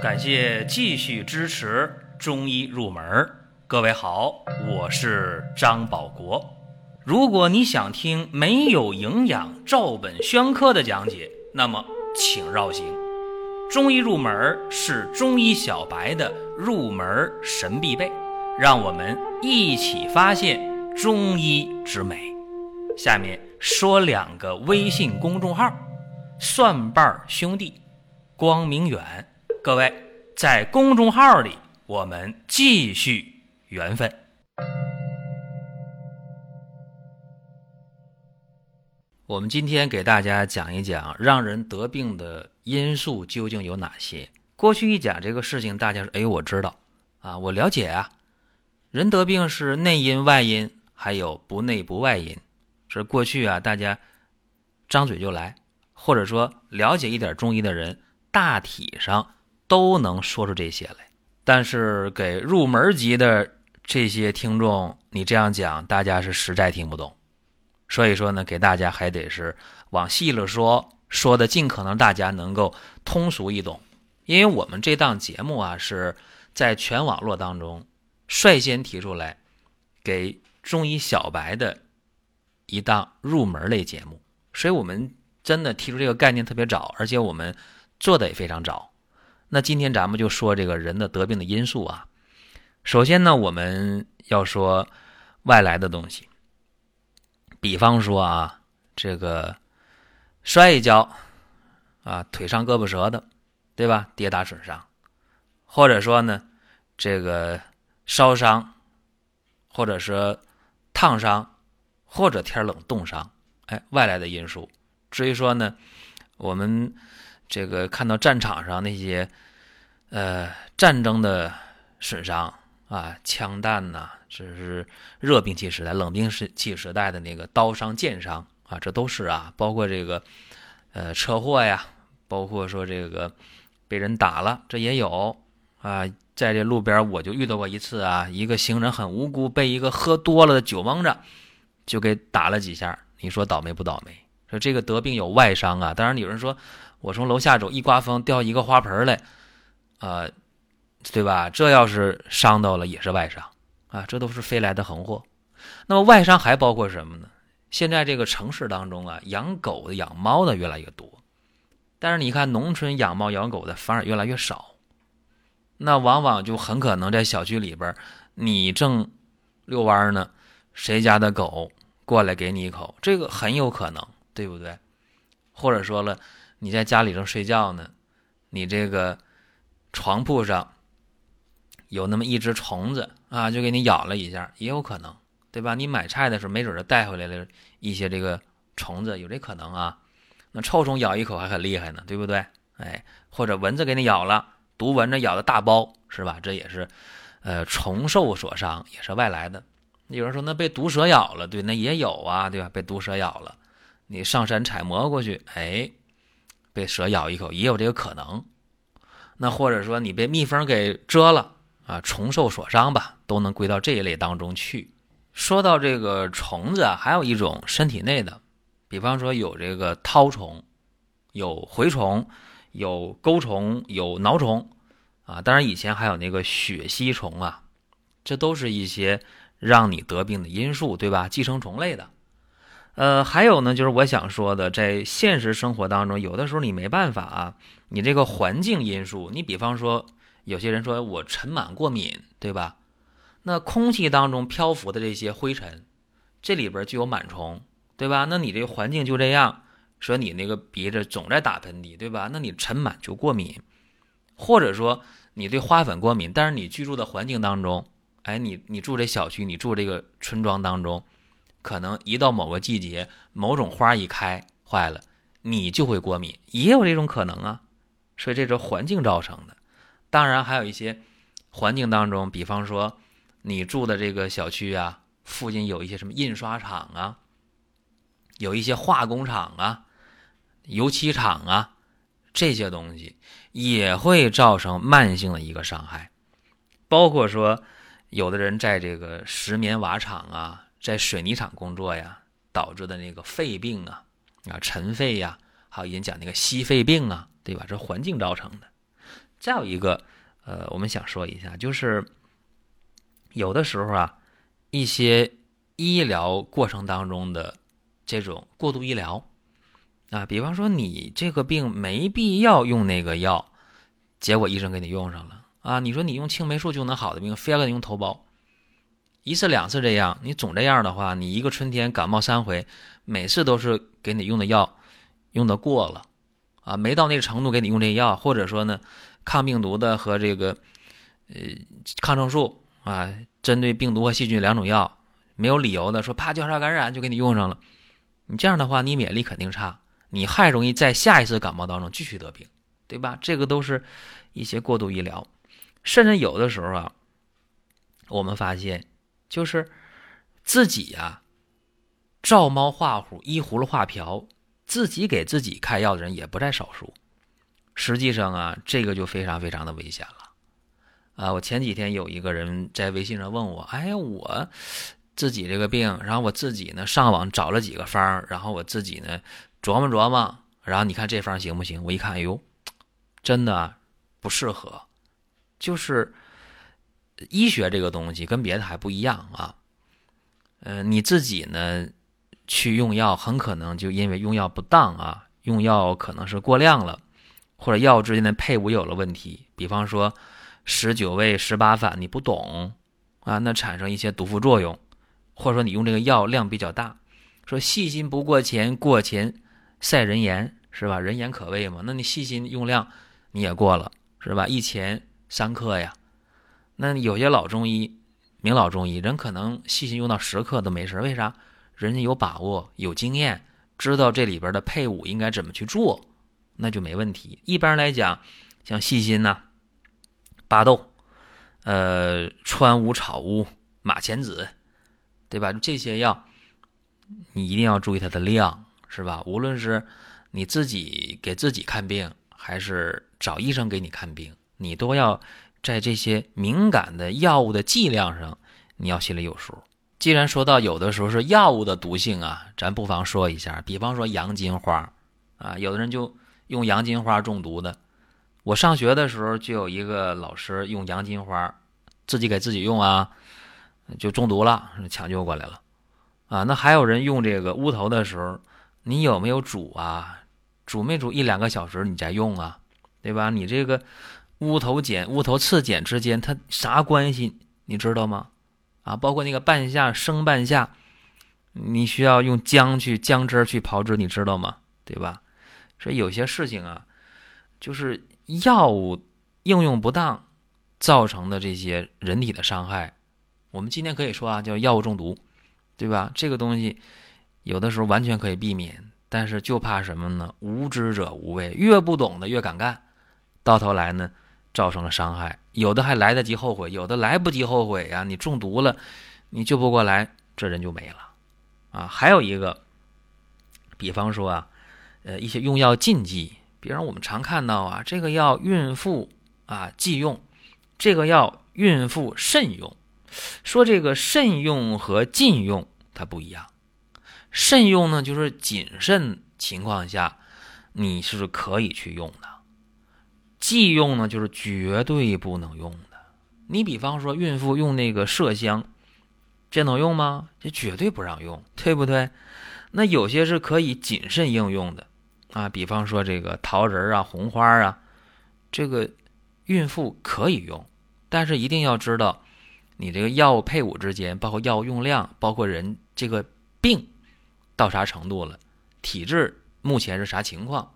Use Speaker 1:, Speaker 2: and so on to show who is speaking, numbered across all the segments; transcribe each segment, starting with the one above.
Speaker 1: 感谢继续支持中医入门。各位好，我是张保国。如果你想听没有营养、照本宣科的讲解，那么请绕行。中医入门是中医小白的入门神必备，让我们一起发现中医之美。下面说两个微信公众号：蒜瓣兄弟、光明远。各位在公众号里，我们继续缘分。我们今天给大家讲一讲让人得病的因素究竟有哪些。过去一讲这个事情，大家说：“哎，我知道啊，我了解啊。人得病是内因外因，还有不内不外因。是过去啊，大家张嘴就来，或者说了解一点中医的人，大体上。”都能说出这些来，但是给入门级的这些听众，你这样讲，大家是实在听不懂。所以说呢，给大家还得是往细了说，说的尽可能大家能够通俗易懂。因为我们这档节目啊，是在全网络当中率先提出来给中医小白的一档入门类节目，所以我们真的提出这个概念特别早，而且我们做的也非常早。那今天咱们就说这个人的得病的因素啊。首先呢，我们要说外来的东西，比方说啊，这个摔一跤啊，腿上胳膊折的，对吧？跌打损伤，或者说呢，这个烧伤，或者说烫伤，或者天冷冻伤，哎，外来的因素。至于说呢，我们。这个看到战场上那些，呃，战争的损伤啊，枪弹呐，这是热兵器时代、冷兵器时代的那个刀伤、剑伤啊，这都是啊，包括这个，呃，车祸呀，包括说这个被人打了，这也有啊，在这路边我就遇到过一次啊，一个行人很无辜，被一个喝多了的酒蒙着，就给打了几下，你说倒霉不倒霉？说这个得病有外伤啊，当然有人说。我从楼下走，一刮风掉一个花盆来，啊，对吧？这要是伤到了，也是外伤啊，这都是飞来的横祸。那么外伤还包括什么呢？现在这个城市当中啊，养狗的、养猫的越来越多，但是你看农村养猫养狗的反而越来越少。那往往就很可能在小区里边，你正遛弯呢，谁家的狗过来给你一口，这个很有可能，对不对？或者说了。你在家里正睡觉呢，你这个床铺上有那么一只虫子啊，就给你咬了一下，也有可能，对吧？你买菜的时候没准就带回来了一些这个虫子，有这可能啊。那臭虫咬一口还很厉害呢，对不对？哎，或者蚊子给你咬了，毒蚊子咬的大包是吧？这也是呃虫兽所伤，也是外来的。有人说那被毒蛇咬了，对，那也有啊，对吧？被毒蛇咬了，你上山采蘑菇去，哎。被蛇咬一口也有这个可能，那或者说你被蜜蜂给蛰了啊，虫兽所伤吧，都能归到这一类当中去。说到这个虫子啊，还有一种身体内的，比方说有这个绦虫、有蛔虫、有钩虫、有挠虫啊，当然以前还有那个血吸虫啊，这都是一些让你得病的因素，对吧？寄生虫类的。呃，还有呢，就是我想说的，在现实生活当中，有的时候你没办法啊，你这个环境因素，你比方说，有些人说我尘螨过敏，对吧？那空气当中漂浮的这些灰尘，这里边就有螨虫，对吧？那你这环境就这样，说你那个鼻子总在打喷嚏，对吧？那你尘螨就过敏，或者说你对花粉过敏，但是你居住的环境当中，哎，你你住这小区，你住这个村庄当中。可能一到某个季节，某种花一开坏了，你就会过敏，也有这种可能啊。所以这是环境造成的。当然还有一些环境当中，比方说你住的这个小区啊，附近有一些什么印刷厂啊，有一些化工厂啊、油漆厂啊，这些东西也会造成慢性的一个伤害。包括说有的人在这个石棉瓦厂啊。在水泥厂工作呀，导致的那个肺病啊，啊尘肺呀，还有人讲那个吸肺病啊，对吧？这环境造成的。再有一个，呃，我们想说一下，就是有的时候啊，一些医疗过程当中的这种过度医疗啊，比方说你这个病没必要用那个药，结果医生给你用上了啊，你说你用青霉素就能好的病，非要给你用头孢。一次两次这样，你总这样的话，你一个春天感冒三回，每次都是给你用的药用的过了，啊，没到那个程度给你用这药，或者说呢，抗病毒的和这个呃抗生素啊，针对病毒和细菌两种药，没有理由的说怕交叉感染就给你用上了，你这样的话，你免疫力肯定差，你还容易在下一次感冒当中继续得病，对吧？这个都是一些过度医疗，甚至有的时候啊，我们发现。就是自己呀，照猫画虎、依葫芦画瓢，自己给自己开药的人也不在少数。实际上啊，这个就非常非常的危险了。啊，我前几天有一个人在微信上问我：“哎，我自己这个病，然后我自己呢上网找了几个方，然后我自己呢琢磨琢磨，然后你看这方行不行？”我一看，哎呦，真的不适合，就是。医学这个东西跟别的还不一样啊，呃，你自己呢去用药，很可能就因为用药不当啊，用药可能是过量了，或者药之间的配伍有了问题，比方说十九味十八反你不懂啊，那产生一些毒副作用，或者说你用这个药量比较大，说细心不过钱，过钱赛人言是吧？人言可畏嘛，那你细心用量你也过了是吧？一钱三克呀。那有些老中医，名老中医，人可能细心用到十克都没事为啥？人家有把握、有经验，知道这里边的配伍应该怎么去做，那就没问题。一般来讲，像细心呐、巴豆、呃、川乌、草乌、马钱子，对吧？这些药，你一定要注意它的量，是吧？无论是你自己给自己看病，还是找医生给你看病，你都要。在这些敏感的药物的剂量上，你要心里有数。既然说到有的时候是药物的毒性啊，咱不妨说一下。比方说洋金花啊，有的人就用洋金花中毒的。我上学的时候就有一个老师用洋金花，自己给自己用啊，就中毒了，抢救过来了。啊，那还有人用这个乌头的时候，你有没有煮啊？煮没煮一两个小时你再用啊？对吧？你这个。乌头碱、乌头次碱之间，它啥关系？你知道吗？啊，包括那个半夏、生半夏，你需要用姜去姜汁去炮制，你知道吗？对吧？所以有些事情啊，就是药物应用不当造成的这些人体的伤害，我们今天可以说啊，叫药物中毒，对吧？这个东西有的时候完全可以避免，但是就怕什么呢？无知者无畏，越不懂的越敢干，到头来呢？造成了伤害，有的还来得及后悔，有的来不及后悔呀。你中毒了，你救不过来，这人就没了，啊。还有一个，比方说啊，呃，一些用药禁忌，比方我们常看到啊，这个药孕妇啊忌用，这个药孕妇慎用。说这个慎用和禁用它不一样，慎用呢就是谨慎情况下你是可以去用的。忌用呢，就是绝对不能用的。你比方说，孕妇用那个麝香，这能用吗？这绝对不让用，对不对？那有些是可以谨慎应用的啊，比方说这个桃仁啊、红花啊，这个孕妇可以用，但是一定要知道你这个药物配伍之间，包括药物用量，包括人这个病到啥程度了，体质目前是啥情况，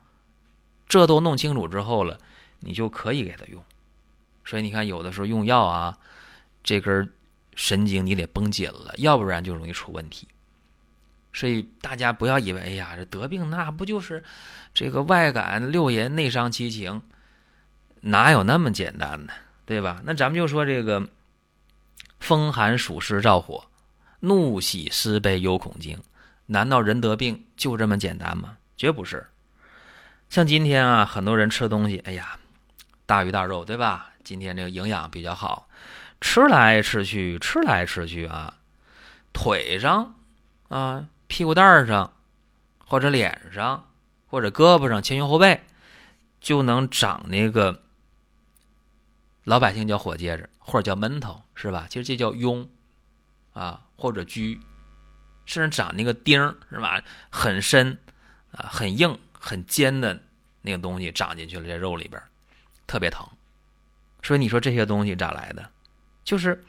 Speaker 1: 这都弄清楚之后了。你就可以给他用，所以你看，有的时候用药啊，这根神经你得绷紧了，要不然就容易出问题。所以大家不要以为，哎呀，这得病那不就是这个外感六淫内伤七情，哪有那么简单呢，对吧？那咱们就说这个风寒暑湿燥火，怒喜思悲忧恐惊，难道人得病就这么简单吗？绝不是。像今天啊，很多人吃东西，哎呀。大鱼大肉，对吧？今天这个营养比较好，吃来吃去，吃来吃去啊，腿上啊，屁股蛋上，或者脸上，或者胳膊上，前胸后背，就能长那个老百姓叫火疖子，或者叫闷头，是吧？其实这叫痈啊，或者疽，甚至长那个钉，是吧？很深啊，很硬、很尖的那个东西长进去了，这肉里边特别疼。所以你说这些东西咋来的？就是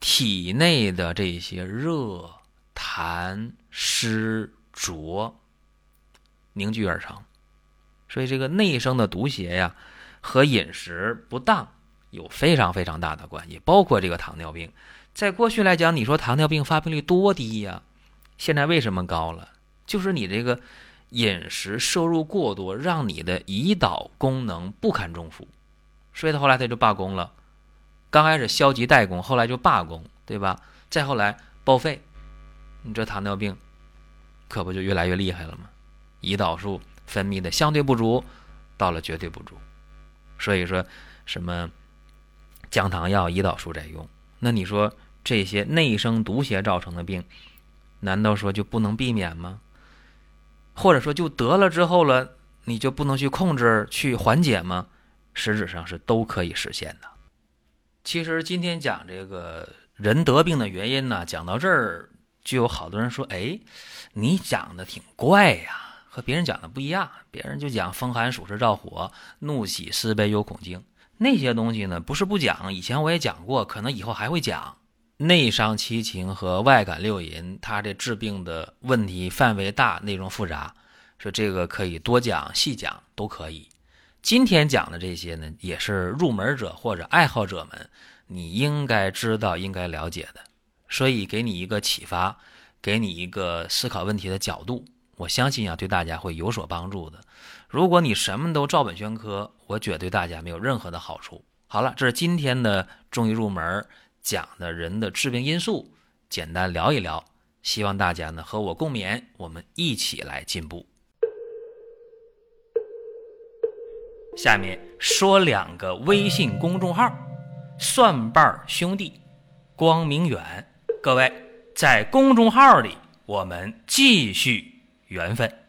Speaker 1: 体内的这些热、痰、湿、浊凝聚而成。所以这个内生的毒邪呀。和饮食不当有非常非常大的关系，包括这个糖尿病。在过去来讲，你说糖尿病发病率多低呀？现在为什么高了？就是你这个饮食摄入过多，让你的胰岛功能不堪重负，所以他后来他就罢工了。刚开始消极怠工，后来就罢工，对吧？再后来报废，你这糖尿病可不就越来越厉害了吗？胰岛素分泌的相对不足，到了绝对不足。所以说，什么降糖药、胰岛素在用，那你说这些内生毒邪造成的病，难道说就不能避免吗？或者说就得了之后了，你就不能去控制、去缓解吗？实质上是都可以实现的。其实今天讲这个人得病的原因呢，讲到这儿，就有好多人说：“哎，你讲的挺怪呀。”和别人讲的不一样，别人就讲风寒暑湿燥火、怒喜思悲忧恐惊那些东西呢，不是不讲，以前我也讲过，可能以后还会讲。内伤七情和外感六淫，它这治病的问题范围大，内容复杂，说这个可以多讲细讲都可以。今天讲的这些呢，也是入门者或者爱好者们你应该知道、应该了解的，所以给你一个启发，给你一个思考问题的角度。我相信啊，对大家会有所帮助的。如果你什么都照本宣科，我觉得对大家没有任何的好处。好了，这是今天的中医入门讲的人的致病因素，简单聊一聊。希望大家呢和我共勉，我们一起来进步。下面说两个微信公众号：蒜瓣兄弟、光明远。各位在公众号里，我们继续。缘分。